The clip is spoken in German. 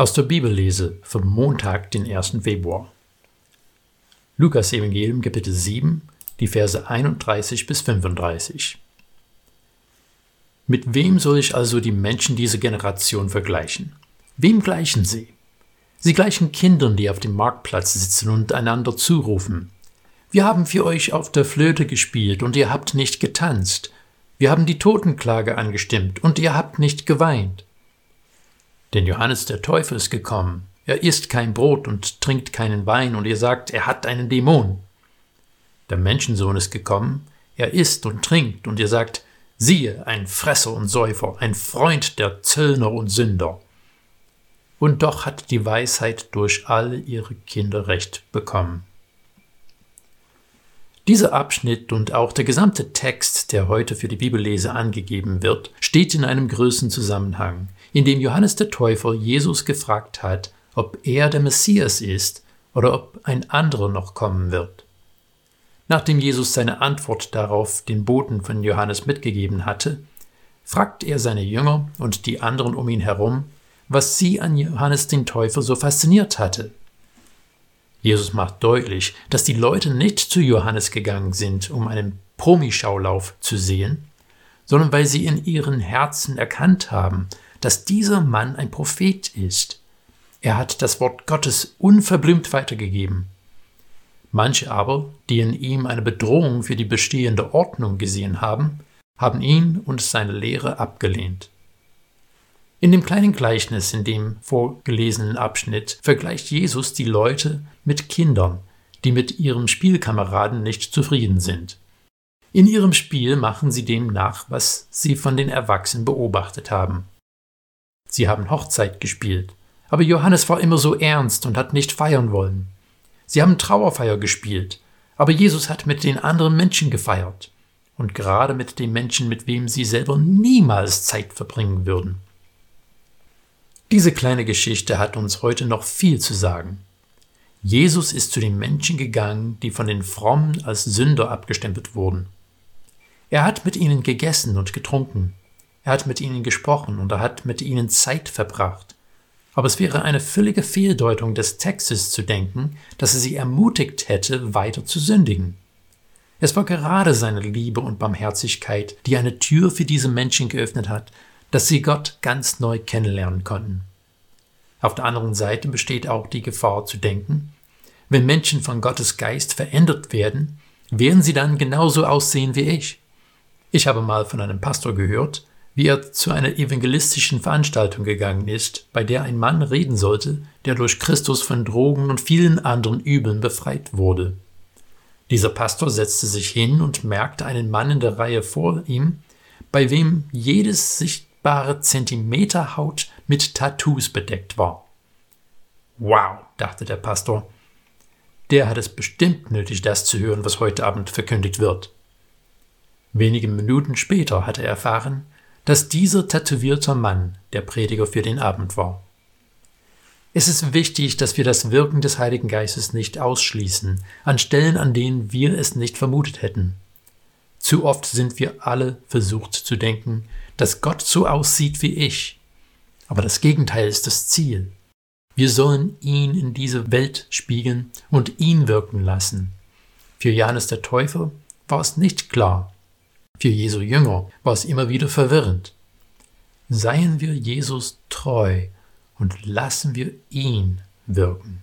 Aus der Bibellese vom Montag, den 1. Februar. Lukas Evangelium Kapitel 7, die Verse 31 bis 35. Mit wem soll ich also die Menschen dieser Generation vergleichen? Wem gleichen sie? Sie gleichen Kindern, die auf dem Marktplatz sitzen und einander zurufen. Wir haben für euch auf der Flöte gespielt und ihr habt nicht getanzt. Wir haben die Totenklage angestimmt und ihr habt nicht geweint. Denn Johannes der Täufer ist gekommen. Er isst kein Brot und trinkt keinen Wein, und ihr sagt, er hat einen Dämon. Der Menschensohn ist gekommen, er isst und trinkt, und ihr sagt, siehe, ein Fresser und Säufer, ein Freund der Zöllner und Sünder. Und doch hat die Weisheit durch alle ihre Kinder Recht bekommen. Dieser Abschnitt und auch der gesamte Text, der heute für die Bibellese angegeben wird, steht in einem größeren Zusammenhang, in dem Johannes der Täufer Jesus gefragt hat, ob er der Messias ist oder ob ein anderer noch kommen wird. Nachdem Jesus seine Antwort darauf den Boten von Johannes mitgegeben hatte, fragt er seine Jünger und die anderen um ihn herum, was sie an Johannes den Täufer so fasziniert hatte. Jesus macht deutlich, dass die Leute nicht zu Johannes gegangen sind, um einen Promischaulauf zu sehen, sondern weil sie in ihren Herzen erkannt haben, dass dieser Mann ein Prophet ist. Er hat das Wort Gottes unverblümt weitergegeben. Manche aber, die in ihm eine Bedrohung für die bestehende Ordnung gesehen haben, haben ihn und seine Lehre abgelehnt. In dem kleinen Gleichnis in dem vorgelesenen Abschnitt vergleicht Jesus die Leute mit Kindern, die mit ihrem Spielkameraden nicht zufrieden sind. In ihrem Spiel machen sie dem nach, was sie von den Erwachsenen beobachtet haben. Sie haben Hochzeit gespielt, aber Johannes war immer so ernst und hat nicht feiern wollen. Sie haben Trauerfeier gespielt, aber Jesus hat mit den anderen Menschen gefeiert und gerade mit den Menschen, mit wem sie selber niemals Zeit verbringen würden. Diese kleine Geschichte hat uns heute noch viel zu sagen. Jesus ist zu den Menschen gegangen, die von den Frommen als Sünder abgestempelt wurden. Er hat mit ihnen gegessen und getrunken, er hat mit ihnen gesprochen und er hat mit ihnen Zeit verbracht. Aber es wäre eine völlige Fehldeutung des Textes zu denken, dass er sie ermutigt hätte, weiter zu sündigen. Es war gerade seine Liebe und Barmherzigkeit, die eine Tür für diese Menschen geöffnet hat, dass sie Gott ganz neu kennenlernen konnten. Auf der anderen Seite besteht auch die Gefahr zu denken, wenn Menschen von Gottes Geist verändert werden, werden sie dann genauso aussehen wie ich. Ich habe mal von einem Pastor gehört, wie er zu einer evangelistischen Veranstaltung gegangen ist, bei der ein Mann reden sollte, der durch Christus von Drogen und vielen anderen Übeln befreit wurde. Dieser Pastor setzte sich hin und merkte einen Mann in der Reihe vor ihm, bei wem jedes sichtbare Zentimeter Haut mit Tattoos bedeckt war. Wow, dachte der Pastor, der hat es bestimmt nötig, das zu hören, was heute Abend verkündigt wird. Wenige Minuten später hatte er erfahren, dass dieser tätowierte Mann der Prediger für den Abend war. Es ist wichtig, dass wir das Wirken des Heiligen Geistes nicht ausschließen, an Stellen, an denen wir es nicht vermutet hätten. Zu oft sind wir alle versucht zu denken, dass Gott so aussieht wie ich. Aber das Gegenteil ist das Ziel. Wir sollen ihn in diese Welt spiegeln und ihn wirken lassen. Für Johannes der Täufer war es nicht klar, für Jesu Jünger war es immer wieder verwirrend. Seien wir Jesus treu und lassen wir ihn wirken.